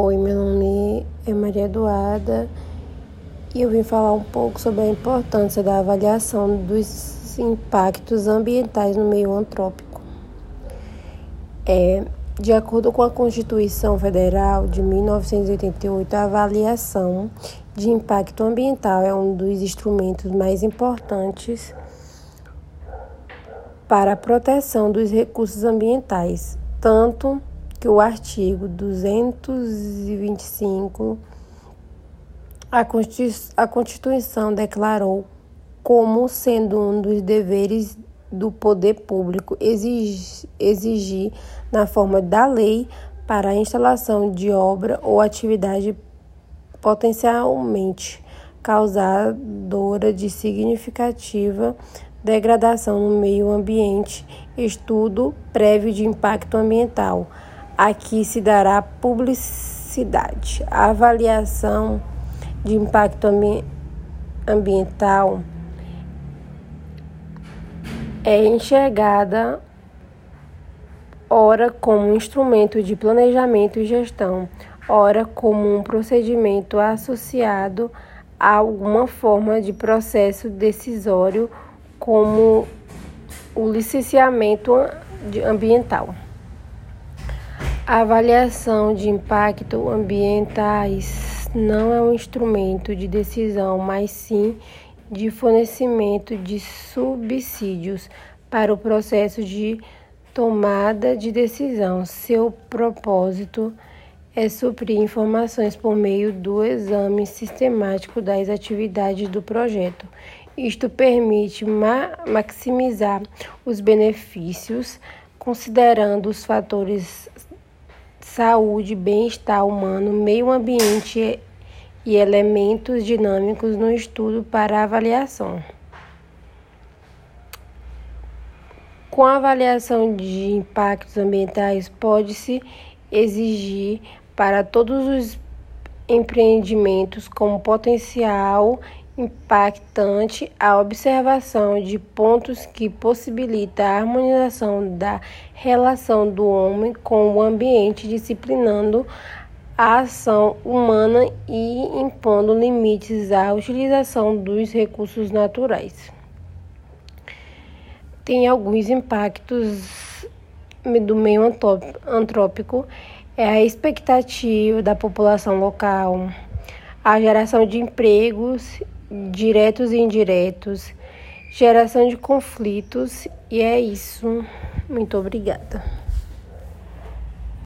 Oi, meu nome é Maria Eduarda e eu vim falar um pouco sobre a importância da avaliação dos impactos ambientais no meio antrópico. É, de acordo com a Constituição Federal de 1988, a avaliação de impacto ambiental é um dos instrumentos mais importantes para a proteção dos recursos ambientais, tanto que o artigo 225 a Constituição declarou como sendo um dos deveres do poder público exigir, na forma da lei para a instalação de obra ou atividade potencialmente causadora de significativa degradação no meio ambiente, estudo prévio de impacto ambiental Aqui se dará publicidade. A avaliação de impacto ambi ambiental é enxergada ora como um instrumento de planejamento e gestão, ora como um procedimento associado a alguma forma de processo decisório, como o licenciamento ambiental. A avaliação de impacto ambientais não é um instrumento de decisão, mas sim de fornecimento de subsídios para o processo de tomada de decisão. Seu propósito é suprir informações por meio do exame sistemático das atividades do projeto. Isto permite ma maximizar os benefícios, considerando os fatores saúde, bem-estar humano, meio ambiente e elementos dinâmicos no estudo para avaliação. Com a avaliação de impactos ambientais, pode-se exigir para todos os empreendimentos com potencial impactante a observação de pontos que possibilita a harmonização da relação do homem com o ambiente, disciplinando a ação humana e impondo limites à utilização dos recursos naturais. Tem alguns impactos do meio antrópico, é a expectativa da população local, a geração de empregos diretos e indiretos, geração de conflitos, e é isso. Muito obrigada.